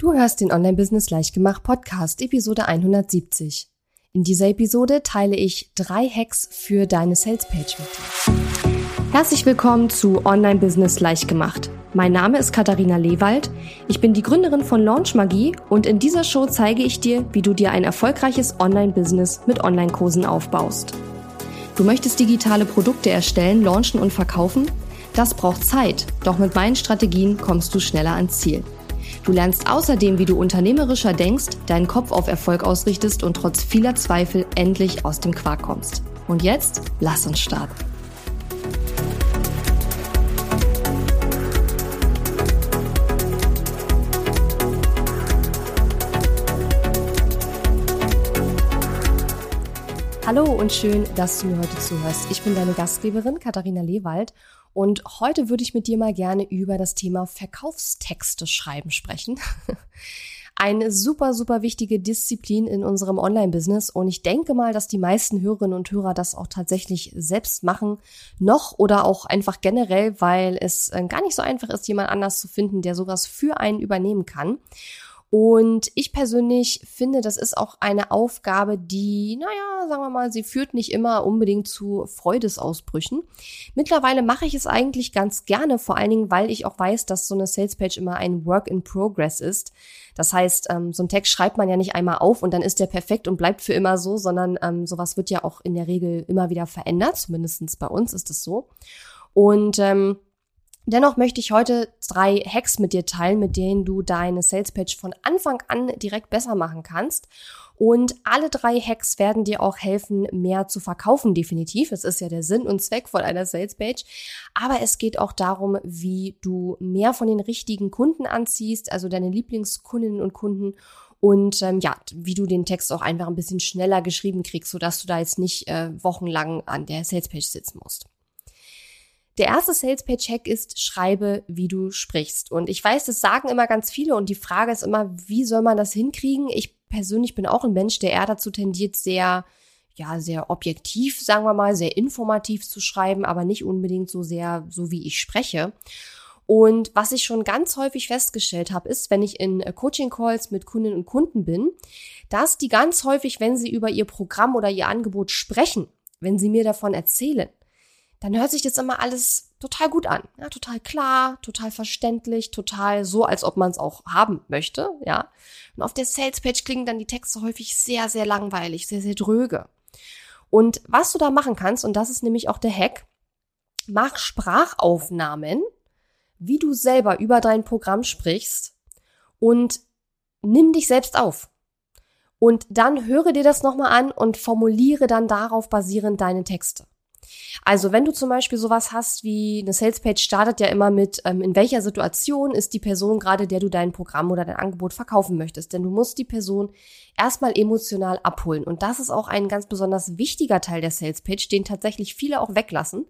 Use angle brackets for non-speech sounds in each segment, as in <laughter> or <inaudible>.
Du hörst den Online-Business Leichtgemacht Podcast, Episode 170. In dieser Episode teile ich drei Hacks für deine Salespage mit dir. Herzlich willkommen zu Online-Business Leichtgemacht. Mein Name ist Katharina Lewald. Ich bin die Gründerin von Launch Magie und in dieser Show zeige ich dir, wie du dir ein erfolgreiches Online-Business mit Online-Kursen aufbaust. Du möchtest digitale Produkte erstellen, launchen und verkaufen? Das braucht Zeit, doch mit meinen Strategien kommst du schneller ans Ziel. Du lernst außerdem, wie du unternehmerischer denkst, deinen Kopf auf Erfolg ausrichtest und trotz vieler Zweifel endlich aus dem Quark kommst. Und jetzt, lass uns starten. Hallo und schön, dass du mir heute zuhörst. Ich bin deine Gastgeberin Katharina Lewald und heute würde ich mit dir mal gerne über das Thema Verkaufstexte schreiben sprechen. <laughs> Eine super, super wichtige Disziplin in unserem Online-Business und ich denke mal, dass die meisten Hörerinnen und Hörer das auch tatsächlich selbst machen, noch oder auch einfach generell, weil es äh, gar nicht so einfach ist, jemand anders zu finden, der sowas für einen übernehmen kann. Und ich persönlich finde, das ist auch eine Aufgabe, die, naja, sagen wir mal, sie führt nicht immer unbedingt zu Freudesausbrüchen. Mittlerweile mache ich es eigentlich ganz gerne, vor allen Dingen, weil ich auch weiß, dass so eine Salespage immer ein Work in Progress ist. Das heißt, ähm, so ein Text schreibt man ja nicht einmal auf und dann ist der perfekt und bleibt für immer so, sondern ähm, sowas wird ja auch in der Regel immer wieder verändert. Zumindestens bei uns ist es so. Und ähm, Dennoch möchte ich heute drei Hacks mit dir teilen, mit denen du deine Sales Page von Anfang an direkt besser machen kannst. Und alle drei Hacks werden dir auch helfen, mehr zu verkaufen, definitiv. Das ist ja der Sinn und Zweck von einer Sales Page. Aber es geht auch darum, wie du mehr von den richtigen Kunden anziehst, also deine Lieblingskundinnen und Kunden und ähm, ja, wie du den Text auch einfach ein bisschen schneller geschrieben kriegst, sodass du da jetzt nicht äh, wochenlang an der Salespage sitzen musst. Der erste Sales Page Hack ist, schreibe, wie du sprichst. Und ich weiß, das sagen immer ganz viele und die Frage ist immer, wie soll man das hinkriegen? Ich persönlich bin auch ein Mensch, der eher dazu tendiert, sehr, ja, sehr objektiv, sagen wir mal, sehr informativ zu schreiben, aber nicht unbedingt so sehr, so wie ich spreche. Und was ich schon ganz häufig festgestellt habe, ist, wenn ich in Coaching-Calls mit Kundinnen und Kunden bin, dass die ganz häufig, wenn sie über ihr Programm oder ihr Angebot sprechen, wenn sie mir davon erzählen, dann hört sich das immer alles total gut an. Ja, total klar, total verständlich, total so, als ob man es auch haben möchte, ja. Und auf der Salespage klingen dann die Texte häufig sehr, sehr langweilig, sehr, sehr dröge. Und was du da machen kannst, und das ist nämlich auch der Hack, mach Sprachaufnahmen, wie du selber über dein Programm sprichst und nimm dich selbst auf. Und dann höre dir das nochmal an und formuliere dann darauf basierend deine Texte. Also wenn du zum Beispiel sowas hast wie eine Salespage startet ja immer mit, ähm, in welcher Situation ist die Person gerade, der du dein Programm oder dein Angebot verkaufen möchtest. Denn du musst die Person erstmal emotional abholen. Und das ist auch ein ganz besonders wichtiger Teil der Salespage, den tatsächlich viele auch weglassen.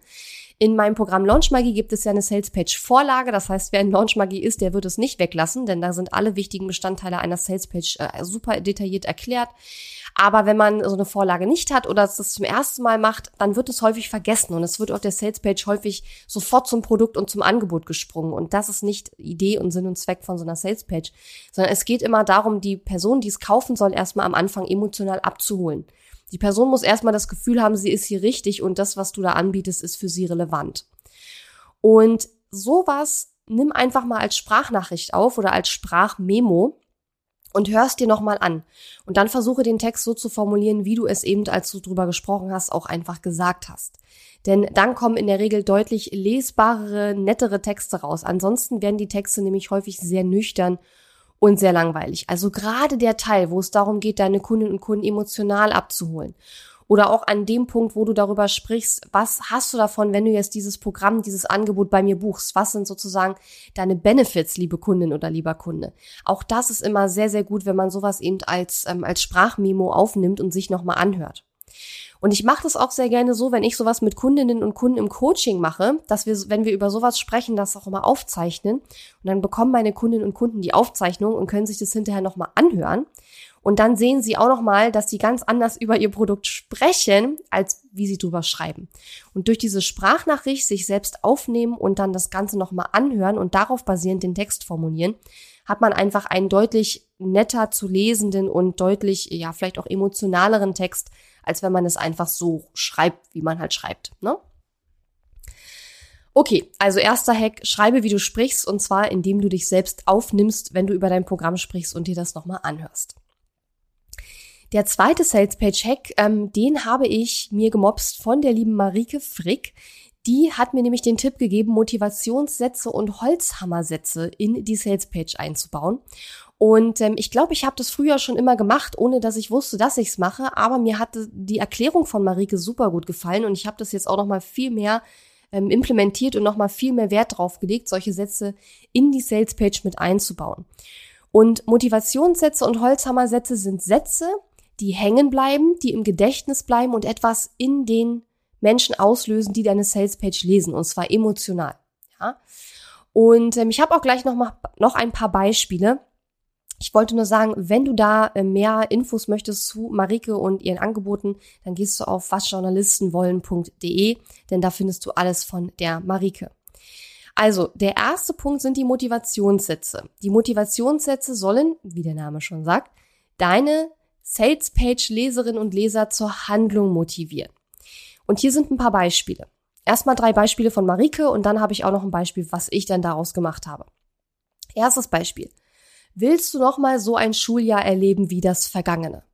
In meinem Programm Launch Magie gibt es ja eine Sales Page Vorlage. Das heißt, wer in Launch Magie ist, der wird es nicht weglassen, denn da sind alle wichtigen Bestandteile einer Sales Page äh, super detailliert erklärt. Aber wenn man so eine Vorlage nicht hat oder es das zum ersten Mal macht, dann wird es häufig vergessen und es wird auf der Salespage häufig sofort zum Produkt und zum Angebot gesprungen. Und das ist nicht Idee und Sinn und Zweck von so einer Salespage, sondern es geht immer darum, die Person, die es kaufen soll, erstmal am Anfang emotional abzuholen. Die Person muss erstmal das Gefühl haben, sie ist hier richtig und das, was du da anbietest, ist für sie relevant. Und sowas nimm einfach mal als Sprachnachricht auf oder als Sprachmemo und hörst dir nochmal an. Und dann versuche den Text so zu formulieren, wie du es eben, als du drüber gesprochen hast, auch einfach gesagt hast. Denn dann kommen in der Regel deutlich lesbarere, nettere Texte raus. Ansonsten werden die Texte nämlich häufig sehr nüchtern und sehr langweilig. Also gerade der Teil, wo es darum geht, deine Kundinnen und Kunden emotional abzuholen oder auch an dem Punkt, wo du darüber sprichst, was hast du davon, wenn du jetzt dieses Programm, dieses Angebot bei mir buchst? Was sind sozusagen deine Benefits, liebe Kundin oder lieber Kunde? Auch das ist immer sehr, sehr gut, wenn man sowas eben als, ähm, als Sprachmemo aufnimmt und sich nochmal anhört. Und ich mache das auch sehr gerne so, wenn ich sowas mit Kundinnen und Kunden im Coaching mache, dass wir, wenn wir über sowas sprechen, das auch immer aufzeichnen. Und dann bekommen meine Kundinnen und Kunden die Aufzeichnung und können sich das hinterher nochmal anhören. Und dann sehen sie auch nochmal, dass sie ganz anders über ihr Produkt sprechen, als wie sie drüber schreiben. Und durch diese Sprachnachricht sich selbst aufnehmen und dann das Ganze nochmal anhören und darauf basierend den Text formulieren, hat man einfach einen deutlich netter zu lesenden und deutlich, ja, vielleicht auch emotionaleren Text, als wenn man es einfach so schreibt, wie man halt schreibt. Ne? Okay, also erster Hack, schreibe, wie du sprichst, und zwar indem du dich selbst aufnimmst, wenn du über dein Programm sprichst und dir das nochmal anhörst. Der zweite Salespage-Hack, ähm, den habe ich mir gemobst von der lieben Marike Frick. Die hat mir nämlich den Tipp gegeben, Motivationssätze und Holzhammersätze in die Salespage einzubauen. Und ähm, ich glaube, ich habe das früher schon immer gemacht, ohne dass ich wusste, dass ich es mache. Aber mir hat die Erklärung von Marike super gut gefallen und ich habe das jetzt auch noch mal viel mehr ähm, implementiert und noch mal viel mehr Wert drauf gelegt, solche Sätze in die Salespage mit einzubauen. Und Motivationssätze und Holzhammersätze sind Sätze, die hängen bleiben, die im Gedächtnis bleiben und etwas in den Menschen auslösen, die deine Salespage lesen, und zwar emotional. Ja? Und ähm, ich habe auch gleich noch, mal, noch ein paar Beispiele. Ich wollte nur sagen, wenn du da äh, mehr Infos möchtest zu Marike und ihren Angeboten, dann gehst du auf wasjournalistenwollen.de, denn da findest du alles von der Marike. Also, der erste Punkt sind die Motivationssätze. Die Motivationssätze sollen, wie der Name schon sagt, deine Salespage-Leserinnen und Leser zur Handlung motivieren. Und hier sind ein paar Beispiele. Erstmal drei Beispiele von Marike und dann habe ich auch noch ein Beispiel, was ich dann daraus gemacht habe. Erstes Beispiel. Willst du noch mal so ein Schuljahr erleben wie das vergangene?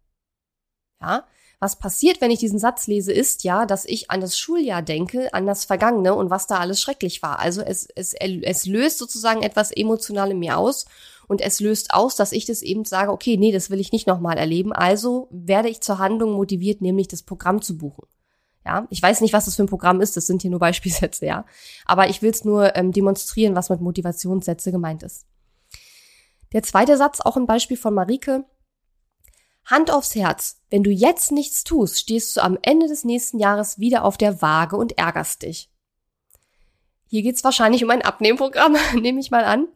Ja, was passiert, wenn ich diesen Satz lese, ist ja, dass ich an das Schuljahr denke, an das Vergangene und was da alles schrecklich war. Also es, es, es löst sozusagen etwas emotional in mir aus und es löst aus, dass ich das eben sage, okay, nee, das will ich nicht nochmal erleben. Also werde ich zur Handlung motiviert, nämlich das Programm zu buchen. Ja, ich weiß nicht, was das für ein Programm ist, das sind hier nur Beispielsätze, ja. Aber ich will es nur ähm, demonstrieren, was mit Motivationssätze gemeint ist. Der zweite Satz, auch ein Beispiel von Marike. Hand aufs Herz. Wenn du jetzt nichts tust, stehst du am Ende des nächsten Jahres wieder auf der Waage und ärgerst dich. Hier geht's wahrscheinlich um ein Abnehmprogramm, <laughs> nehme ich mal an.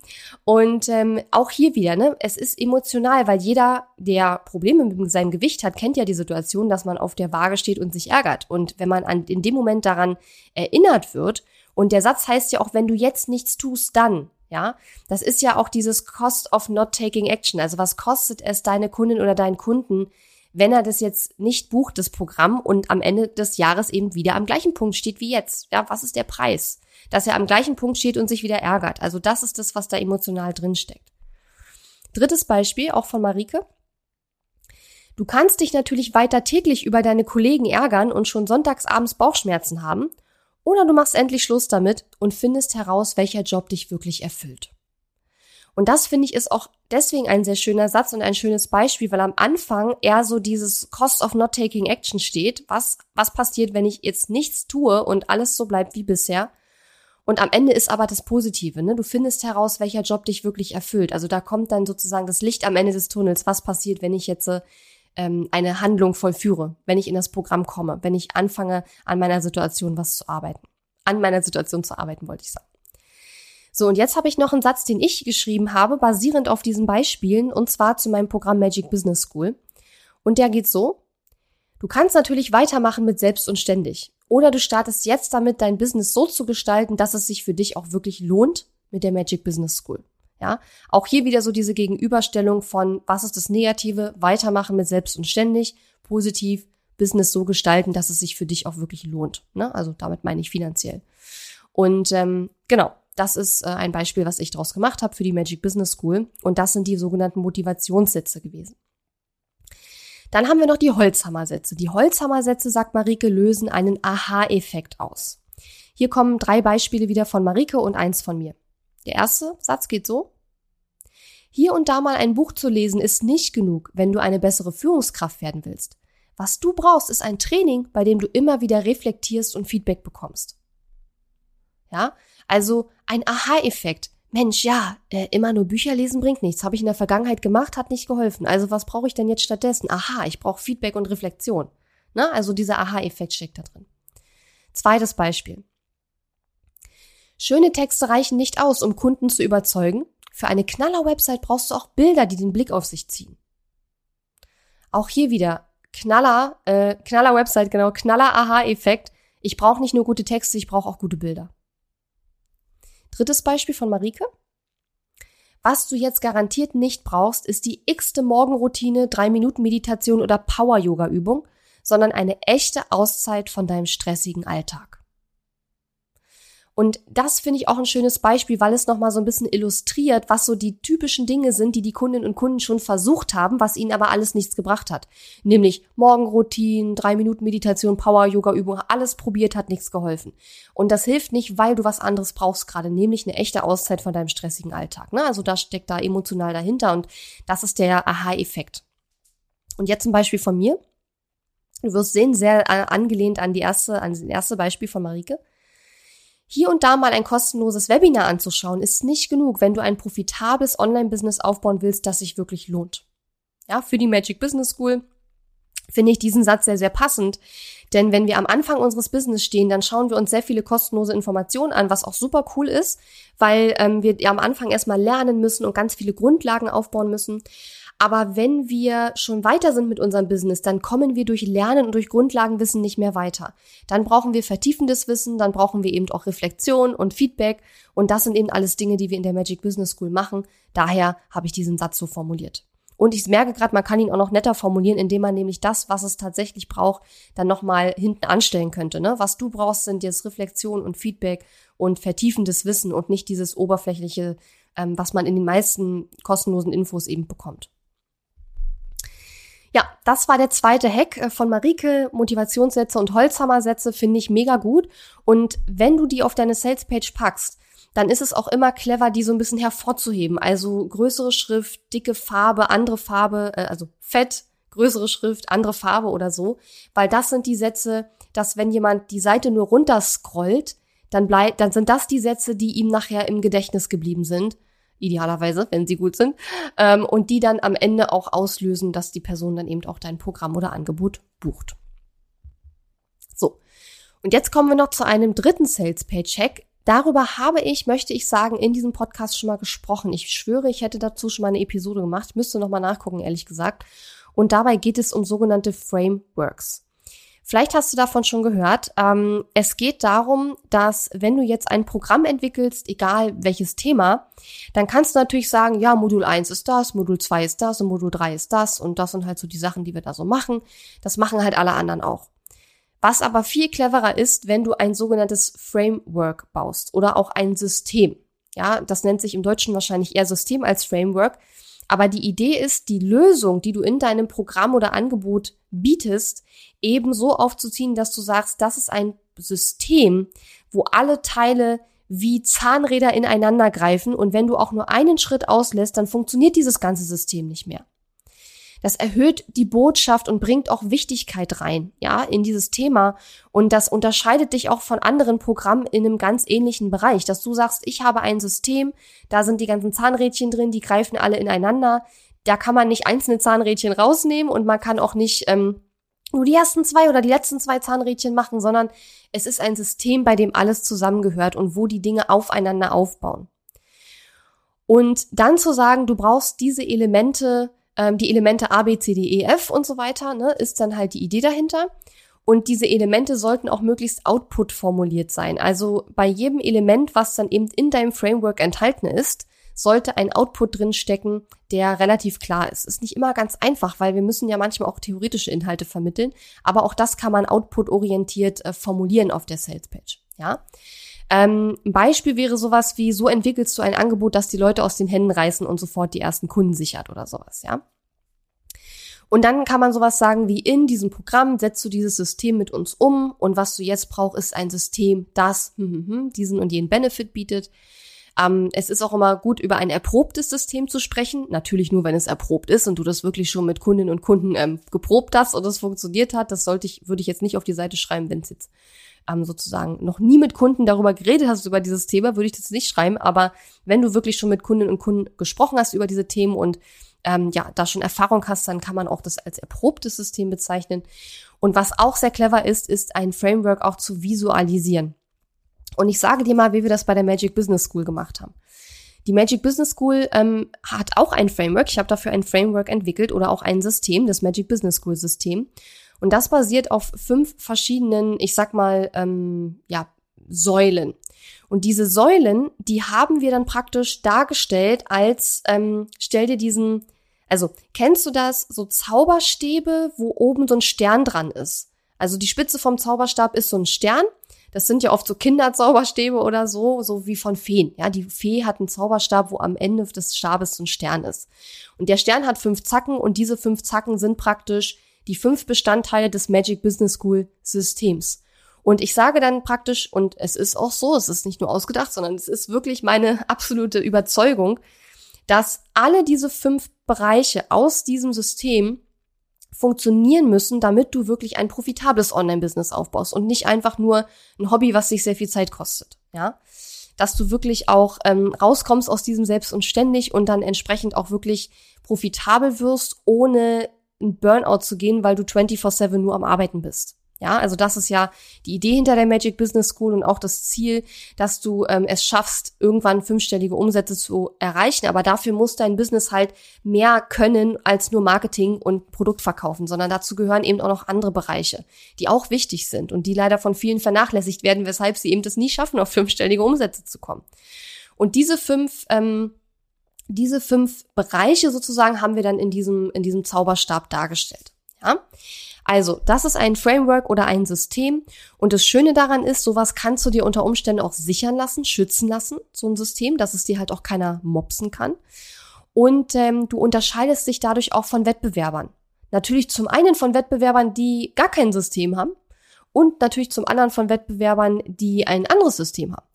Und ähm, auch hier wieder, ne, es ist emotional, weil jeder, der Probleme mit seinem Gewicht hat, kennt ja die Situation, dass man auf der Waage steht und sich ärgert. Und wenn man an, in dem Moment daran erinnert wird, und der Satz heißt ja auch, wenn du jetzt nichts tust, dann, ja, das ist ja auch dieses Cost of not taking action. Also was kostet es deine Kundin oder deinen Kunden, wenn er das jetzt nicht bucht, das Programm, und am Ende des Jahres eben wieder am gleichen Punkt steht wie jetzt? Ja, was ist der Preis? Dass er am gleichen Punkt steht und sich wieder ärgert. Also das ist das, was da emotional drinsteckt. Drittes Beispiel, auch von Marike. Du kannst dich natürlich weiter täglich über deine Kollegen ärgern und schon sonntagsabends Bauchschmerzen haben oder du machst endlich Schluss damit und findest heraus, welcher Job dich wirklich erfüllt. Und das finde ich ist auch deswegen ein sehr schöner Satz und ein schönes Beispiel, weil am Anfang eher so dieses Cost of not taking action steht. Was, was passiert, wenn ich jetzt nichts tue und alles so bleibt wie bisher? Und am Ende ist aber das Positive, ne? Du findest heraus, welcher Job dich wirklich erfüllt. Also da kommt dann sozusagen das Licht am Ende des Tunnels. Was passiert, wenn ich jetzt ähm, eine Handlung vollführe, wenn ich in das Programm komme, wenn ich anfange, an meiner Situation was zu arbeiten. An meiner Situation zu arbeiten, wollte ich sagen. So, und jetzt habe ich noch einen Satz, den ich geschrieben habe, basierend auf diesen Beispielen, und zwar zu meinem Programm Magic Business School. Und der geht so. Du kannst natürlich weitermachen mit selbst und ständig. Oder du startest jetzt damit, dein Business so zu gestalten, dass es sich für dich auch wirklich lohnt mit der Magic Business School. Ja, auch hier wieder so diese Gegenüberstellung von, was ist das Negative, weitermachen mit selbst und ständig, positiv, Business so gestalten, dass es sich für dich auch wirklich lohnt. Ne? Also damit meine ich finanziell. Und ähm, genau, das ist äh, ein Beispiel, was ich daraus gemacht habe für die Magic Business School. Und das sind die sogenannten Motivationssätze gewesen. Dann haben wir noch die Holzhammersätze. Die Holzhammersätze, sagt Marike, lösen einen Aha-Effekt aus. Hier kommen drei Beispiele wieder von Marike und eins von mir. Der erste Satz geht so. Hier und da mal ein Buch zu lesen ist nicht genug, wenn du eine bessere Führungskraft werden willst. Was du brauchst, ist ein Training, bei dem du immer wieder reflektierst und Feedback bekommst. Ja, also ein Aha-Effekt. Mensch, ja, äh, immer nur Bücher lesen bringt nichts. Habe ich in der Vergangenheit gemacht, hat nicht geholfen. Also was brauche ich denn jetzt stattdessen? Aha, ich brauche Feedback und Reflexion. Ne? Also dieser Aha-Effekt steckt da drin. Zweites Beispiel. Schöne Texte reichen nicht aus, um Kunden zu überzeugen. Für eine Knaller-Website brauchst du auch Bilder, die den Blick auf sich ziehen. Auch hier wieder Knaller, äh, Knaller-Website, genau, Knaller-Aha-Effekt. Ich brauche nicht nur gute Texte, ich brauche auch gute Bilder. Drittes Beispiel von Marike. Was du jetzt garantiert nicht brauchst, ist die x-te Morgenroutine, 3 Minuten Meditation oder Power-Yoga-Übung, sondern eine echte Auszeit von deinem stressigen Alltag. Und das finde ich auch ein schönes Beispiel, weil es nochmal so ein bisschen illustriert, was so die typischen Dinge sind, die die Kundinnen und Kunden schon versucht haben, was ihnen aber alles nichts gebracht hat. Nämlich Morgenroutinen, drei Minuten Meditation, Power-Yoga-Übung, alles probiert, hat nichts geholfen. Und das hilft nicht, weil du was anderes brauchst gerade, nämlich eine echte Auszeit von deinem stressigen Alltag. Ne? Also da steckt da emotional dahinter und das ist der Aha-Effekt. Und jetzt ein Beispiel von mir. Du wirst sehen, sehr angelehnt an die erste, an das erste Beispiel von Marike. Hier und da mal ein kostenloses Webinar anzuschauen, ist nicht genug, wenn du ein profitables Online-Business aufbauen willst, das sich wirklich lohnt. Ja, für die Magic Business School finde ich diesen Satz sehr, sehr passend. Denn wenn wir am Anfang unseres Business stehen, dann schauen wir uns sehr viele kostenlose Informationen an, was auch super cool ist, weil ähm, wir am Anfang erstmal lernen müssen und ganz viele Grundlagen aufbauen müssen. Aber wenn wir schon weiter sind mit unserem Business, dann kommen wir durch Lernen und durch Grundlagenwissen nicht mehr weiter. Dann brauchen wir vertiefendes Wissen, dann brauchen wir eben auch Reflexion und Feedback. Und das sind eben alles Dinge, die wir in der Magic Business School machen. Daher habe ich diesen Satz so formuliert. Und ich merke gerade, man kann ihn auch noch netter formulieren, indem man nämlich das, was es tatsächlich braucht, dann nochmal hinten anstellen könnte. Ne? Was du brauchst, sind jetzt Reflexion und Feedback und vertiefendes Wissen und nicht dieses oberflächliche, ähm, was man in den meisten kostenlosen Infos eben bekommt. Ja, das war der zweite Hack äh, von Marike. Motivationssätze und Holzhammersätze finde ich mega gut. Und wenn du die auf deine Salespage packst, dann ist es auch immer clever, die so ein bisschen hervorzuheben. Also größere Schrift, dicke Farbe, andere Farbe, äh, also fett, größere Schrift, andere Farbe oder so. Weil das sind die Sätze, dass wenn jemand die Seite nur runterscrollt, dann bleibt, dann sind das die Sätze, die ihm nachher im Gedächtnis geblieben sind idealerweise, wenn sie gut sind, ähm, und die dann am Ende auch auslösen, dass die Person dann eben auch dein Programm oder Angebot bucht. So. Und jetzt kommen wir noch zu einem dritten Sales Page Hack. Darüber habe ich, möchte ich sagen, in diesem Podcast schon mal gesprochen. Ich schwöre, ich hätte dazu schon mal eine Episode gemacht. Ich müsste noch mal nachgucken, ehrlich gesagt. Und dabei geht es um sogenannte Frameworks. Vielleicht hast du davon schon gehört. Ähm, es geht darum, dass wenn du jetzt ein Programm entwickelst, egal welches Thema, dann kannst du natürlich sagen, ja, Modul 1 ist das, Modul 2 ist das und Modul 3 ist das und das sind halt so die Sachen, die wir da so machen. Das machen halt alle anderen auch. Was aber viel cleverer ist, wenn du ein sogenanntes Framework baust oder auch ein System. Ja, das nennt sich im Deutschen wahrscheinlich eher System als Framework. Aber die Idee ist, die Lösung, die du in deinem Programm oder Angebot bietest, eben so aufzuziehen, dass du sagst, das ist ein System, wo alle Teile wie Zahnräder ineinander greifen und wenn du auch nur einen Schritt auslässt, dann funktioniert dieses ganze System nicht mehr. Das erhöht die Botschaft und bringt auch Wichtigkeit rein, ja, in dieses Thema. Und das unterscheidet dich auch von anderen Programmen in einem ganz ähnlichen Bereich, dass du sagst, ich habe ein System, da sind die ganzen Zahnrädchen drin, die greifen alle ineinander. Da kann man nicht einzelne Zahnrädchen rausnehmen und man kann auch nicht ähm, nur die ersten zwei oder die letzten zwei Zahnrädchen machen, sondern es ist ein System, bei dem alles zusammengehört und wo die Dinge aufeinander aufbauen. Und dann zu sagen, du brauchst diese Elemente, ähm, die Elemente A, B, C, D, E, F und so weiter, ne, ist dann halt die Idee dahinter. Und diese Elemente sollten auch möglichst Output formuliert sein. Also bei jedem Element, was dann eben in deinem Framework enthalten ist, sollte ein Output drin stecken, der relativ klar ist. Ist nicht immer ganz einfach, weil wir müssen ja manchmal auch theoretische Inhalte vermitteln, aber auch das kann man output-orientiert äh, formulieren auf der Salespage. Ja. Ähm, Beispiel wäre sowas wie, so entwickelst du ein Angebot, das die Leute aus den Händen reißen und sofort die ersten Kunden sichert oder sowas, ja. Und dann kann man sowas sagen wie, in diesem Programm setzt du dieses System mit uns um und was du jetzt brauchst, ist ein System, das hm, hm, hm, diesen und jenen Benefit bietet. Ähm, es ist auch immer gut, über ein erprobtes System zu sprechen. Natürlich nur, wenn es erprobt ist und du das wirklich schon mit Kundinnen und Kunden ähm, geprobt hast und es funktioniert hat. Das sollte ich, würde ich jetzt nicht auf die Seite schreiben, wenn es jetzt ähm, sozusagen noch nie mit Kunden darüber geredet hast, über dieses Thema, würde ich das nicht schreiben. Aber wenn du wirklich schon mit Kundinnen und Kunden gesprochen hast über diese Themen und ähm, ja da schon Erfahrung hast, dann kann man auch das als erprobtes System bezeichnen. Und was auch sehr clever ist, ist ein Framework auch zu visualisieren. Und ich sage dir mal, wie wir das bei der Magic Business School gemacht haben. Die Magic Business School ähm, hat auch ein Framework. Ich habe dafür ein Framework entwickelt oder auch ein System, das Magic Business School System. Und das basiert auf fünf verschiedenen, ich sag mal, ähm, ja, Säulen. Und diese Säulen, die haben wir dann praktisch dargestellt als, ähm, stell dir diesen, also kennst du das, so Zauberstäbe, wo oben so ein Stern dran ist? Also die Spitze vom Zauberstab ist so ein Stern. Das sind ja oft so Kinderzauberstäbe oder so, so wie von Feen. Ja, die Fee hat einen Zauberstab, wo am Ende des Stabes so ein Stern ist. Und der Stern hat fünf Zacken und diese fünf Zacken sind praktisch die fünf Bestandteile des Magic Business School Systems. Und ich sage dann praktisch, und es ist auch so, es ist nicht nur ausgedacht, sondern es ist wirklich meine <laughs> absolute Überzeugung, dass alle diese fünf Bereiche aus diesem System funktionieren müssen, damit du wirklich ein profitables Online-Business aufbaust und nicht einfach nur ein Hobby, was dich sehr viel Zeit kostet. Ja, dass du wirklich auch ähm, rauskommst aus diesem Selbst und ständig und dann entsprechend auch wirklich profitabel wirst, ohne ein Burnout zu gehen, weil du 24/7 nur am Arbeiten bist. Ja, also das ist ja die Idee hinter der Magic Business School und auch das Ziel, dass du ähm, es schaffst, irgendwann fünfstellige Umsätze zu erreichen. Aber dafür muss dein Business halt mehr können als nur Marketing und Produkt verkaufen, sondern dazu gehören eben auch noch andere Bereiche, die auch wichtig sind und die leider von vielen vernachlässigt werden, weshalb sie eben das nie schaffen, auf fünfstellige Umsätze zu kommen. Und diese fünf ähm, diese fünf Bereiche sozusagen haben wir dann in diesem, in diesem Zauberstab dargestellt. Ja? Also, das ist ein Framework oder ein System. Und das Schöne daran ist, sowas kannst du dir unter Umständen auch sichern lassen, schützen lassen, so ein System, dass es dir halt auch keiner mopsen kann. Und ähm, du unterscheidest dich dadurch auch von Wettbewerbern. Natürlich zum einen von Wettbewerbern, die gar kein System haben und natürlich zum anderen von Wettbewerbern, die ein anderes System haben.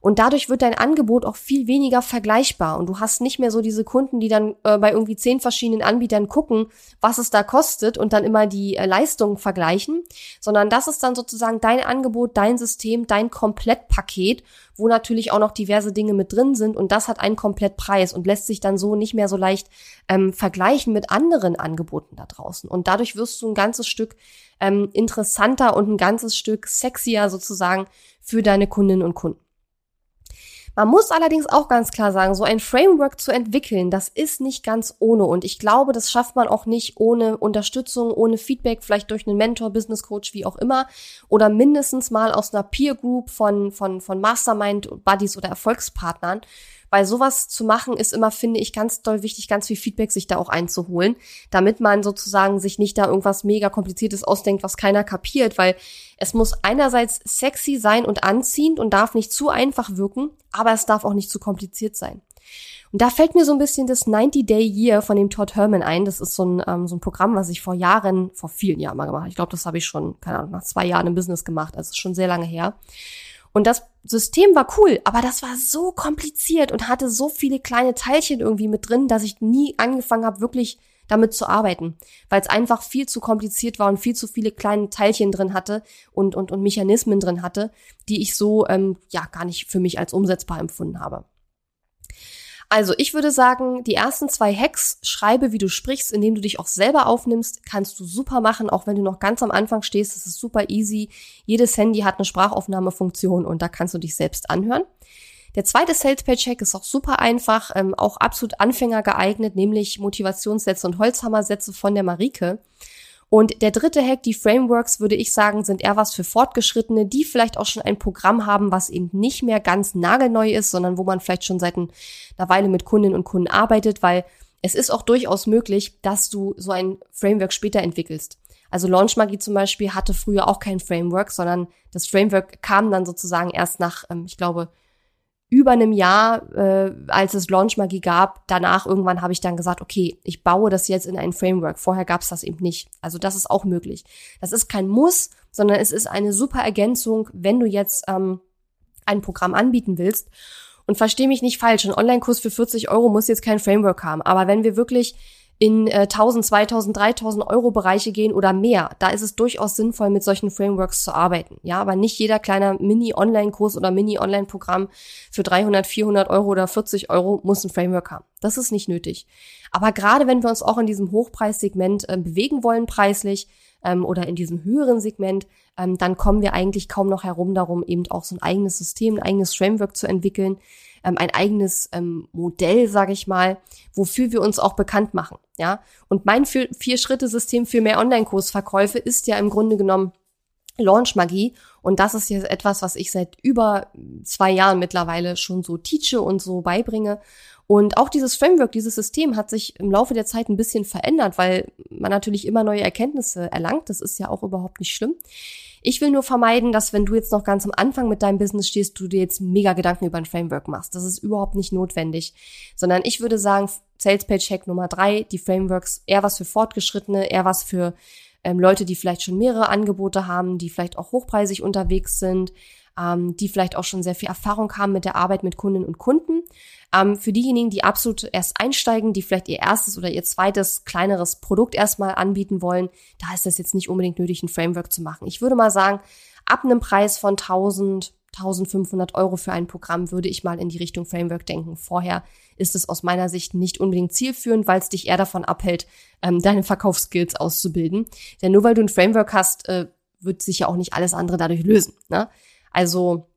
Und dadurch wird dein Angebot auch viel weniger vergleichbar. Und du hast nicht mehr so diese Kunden, die dann äh, bei irgendwie zehn verschiedenen Anbietern gucken, was es da kostet und dann immer die äh, Leistungen vergleichen, sondern das ist dann sozusagen dein Angebot, dein System, dein Komplettpaket, wo natürlich auch noch diverse Dinge mit drin sind. Und das hat einen Komplettpreis und lässt sich dann so nicht mehr so leicht ähm, vergleichen mit anderen Angeboten da draußen. Und dadurch wirst du ein ganzes Stück ähm, interessanter und ein ganzes Stück sexier sozusagen für deine Kundinnen und Kunden. Man muss allerdings auch ganz klar sagen, so ein Framework zu entwickeln, das ist nicht ganz ohne. Und ich glaube, das schafft man auch nicht ohne Unterstützung, ohne Feedback, vielleicht durch einen Mentor, Business Coach, wie auch immer. Oder mindestens mal aus einer Peer Group von, von, von Mastermind, Buddies oder Erfolgspartnern. Weil sowas zu machen ist immer, finde ich, ganz doll wichtig, ganz viel Feedback sich da auch einzuholen, damit man sozusagen sich nicht da irgendwas mega kompliziertes ausdenkt, was keiner kapiert, weil es muss einerseits sexy sein und anziehend und darf nicht zu einfach wirken, aber es darf auch nicht zu kompliziert sein. Und da fällt mir so ein bisschen das 90-Day-Year von dem Todd Herman ein. Das ist so ein, ähm, so ein Programm, was ich vor Jahren, vor vielen Jahren mal gemacht habe. Ich glaube, das habe ich schon, keine Ahnung, nach zwei Jahren im Business gemacht. Also schon sehr lange her. Und das System war cool, aber das war so kompliziert und hatte so viele kleine Teilchen irgendwie mit drin, dass ich nie angefangen habe, wirklich damit zu arbeiten, weil es einfach viel zu kompliziert war und viel zu viele kleine Teilchen drin hatte und, und, und Mechanismen drin hatte, die ich so ähm, ja gar nicht für mich als umsetzbar empfunden habe. Also ich würde sagen, die ersten zwei Hacks, schreibe, wie du sprichst, indem du dich auch selber aufnimmst, kannst du super machen, auch wenn du noch ganz am Anfang stehst. Das ist super easy. Jedes Handy hat eine Sprachaufnahmefunktion und da kannst du dich selbst anhören. Der zweite Sales Page Hack ist auch super einfach, ähm, auch absolut Anfänger geeignet, nämlich Motivationssätze und Holzhammersätze von der Marike. Und der dritte Hack, die Frameworks, würde ich sagen, sind eher was für Fortgeschrittene, die vielleicht auch schon ein Programm haben, was eben nicht mehr ganz nagelneu ist, sondern wo man vielleicht schon seit einer Weile mit Kundinnen und Kunden arbeitet, weil es ist auch durchaus möglich, dass du so ein Framework später entwickelst. Also Launchmagie zum Beispiel hatte früher auch kein Framework, sondern das Framework kam dann sozusagen erst nach, ähm, ich glaube, über einem Jahr, äh, als es Launch Magie gab, danach irgendwann habe ich dann gesagt, okay, ich baue das jetzt in ein Framework. Vorher gab es das eben nicht. Also das ist auch möglich. Das ist kein Muss, sondern es ist eine super Ergänzung, wenn du jetzt ähm, ein Programm anbieten willst. Und verstehe mich nicht falsch, ein Online-Kurs für 40 Euro muss jetzt kein Framework haben. Aber wenn wir wirklich in äh, 1000, 2000, 3000 Euro Bereiche gehen oder mehr, da ist es durchaus sinnvoll, mit solchen Frameworks zu arbeiten. Ja, aber nicht jeder kleiner Mini-Online-Kurs oder Mini-Online-Programm für 300, 400 Euro oder 40 Euro muss ein Framework haben. Das ist nicht nötig. Aber gerade wenn wir uns auch in diesem Hochpreissegment äh, bewegen wollen, preislich, ähm, oder in diesem höheren Segment, ähm, dann kommen wir eigentlich kaum noch herum darum, eben auch so ein eigenes System, ein eigenes Framework zu entwickeln, ähm, ein eigenes ähm, Modell, sage ich mal, wofür wir uns auch bekannt machen. Ja, und mein Vier-Schritte-System für mehr Online-Kursverkäufe ist ja im Grunde genommen Launch Magie. Und das ist jetzt etwas, was ich seit über zwei Jahren mittlerweile schon so teache und so beibringe. Und auch dieses Framework, dieses System hat sich im Laufe der Zeit ein bisschen verändert, weil man natürlich immer neue Erkenntnisse erlangt. Das ist ja auch überhaupt nicht schlimm. Ich will nur vermeiden, dass wenn du jetzt noch ganz am Anfang mit deinem Business stehst, du dir jetzt mega Gedanken über ein Framework machst. Das ist überhaupt nicht notwendig. Sondern ich würde sagen, Sales Page Hack Nummer drei, die Frameworks eher was für Fortgeschrittene, eher was für ähm, Leute, die vielleicht schon mehrere Angebote haben, die vielleicht auch hochpreisig unterwegs sind, ähm, die vielleicht auch schon sehr viel Erfahrung haben mit der Arbeit mit Kundinnen und Kunden. Ähm, für diejenigen, die absolut erst einsteigen, die vielleicht ihr erstes oder ihr zweites kleineres Produkt erstmal anbieten wollen, da ist es jetzt nicht unbedingt nötig, ein Framework zu machen. Ich würde mal sagen, ab einem Preis von 1000, 1500 Euro für ein Programm würde ich mal in die Richtung Framework denken. Vorher ist es aus meiner Sicht nicht unbedingt zielführend, weil es dich eher davon abhält, ähm, deine Verkaufsskills auszubilden. Denn nur weil du ein Framework hast, äh, wird sich ja auch nicht alles andere dadurch lösen. Ne? Also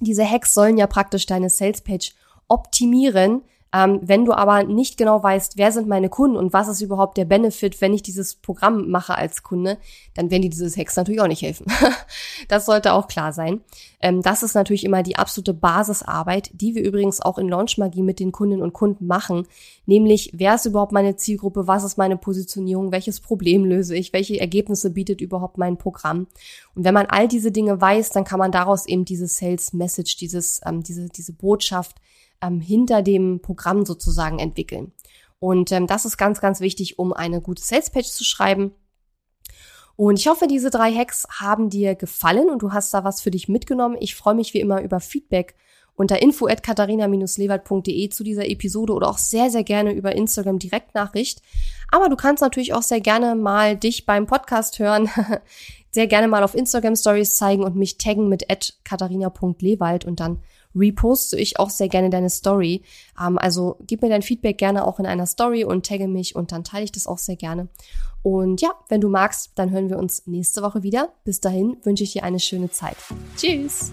diese Hacks sollen ja praktisch deine Salespage optimieren, ähm, wenn du aber nicht genau weißt, wer sind meine Kunden und was ist überhaupt der Benefit, wenn ich dieses Programm mache als Kunde, dann werden dir diese Hacks natürlich auch nicht helfen. <laughs> das sollte auch klar sein. Ähm, das ist natürlich immer die absolute Basisarbeit, die wir übrigens auch in Launch Magie mit den Kundinnen und Kunden machen. Nämlich, wer ist überhaupt meine Zielgruppe? Was ist meine Positionierung? Welches Problem löse ich? Welche Ergebnisse bietet überhaupt mein Programm? Und wenn man all diese Dinge weiß, dann kann man daraus eben diese Sales Message, dieses, ähm, diese, diese Botschaft ähm, hinter dem Programm sozusagen entwickeln. Und ähm, das ist ganz, ganz wichtig, um eine gute Salespage zu schreiben. Und ich hoffe, diese drei Hacks haben dir gefallen und du hast da was für dich mitgenommen. Ich freue mich wie immer über Feedback unter info at katharina-lewald.de zu dieser Episode oder auch sehr, sehr gerne über Instagram Direktnachricht. Aber du kannst natürlich auch sehr gerne mal dich beim Podcast hören, <laughs> sehr gerne mal auf Instagram Stories zeigen und mich taggen mit at katharina.lewald und dann reposte ich auch sehr gerne deine Story. Ähm, also gib mir dein Feedback gerne auch in einer Story und tagge mich und dann teile ich das auch sehr gerne. Und ja, wenn du magst, dann hören wir uns nächste Woche wieder. Bis dahin wünsche ich dir eine schöne Zeit. Tschüss!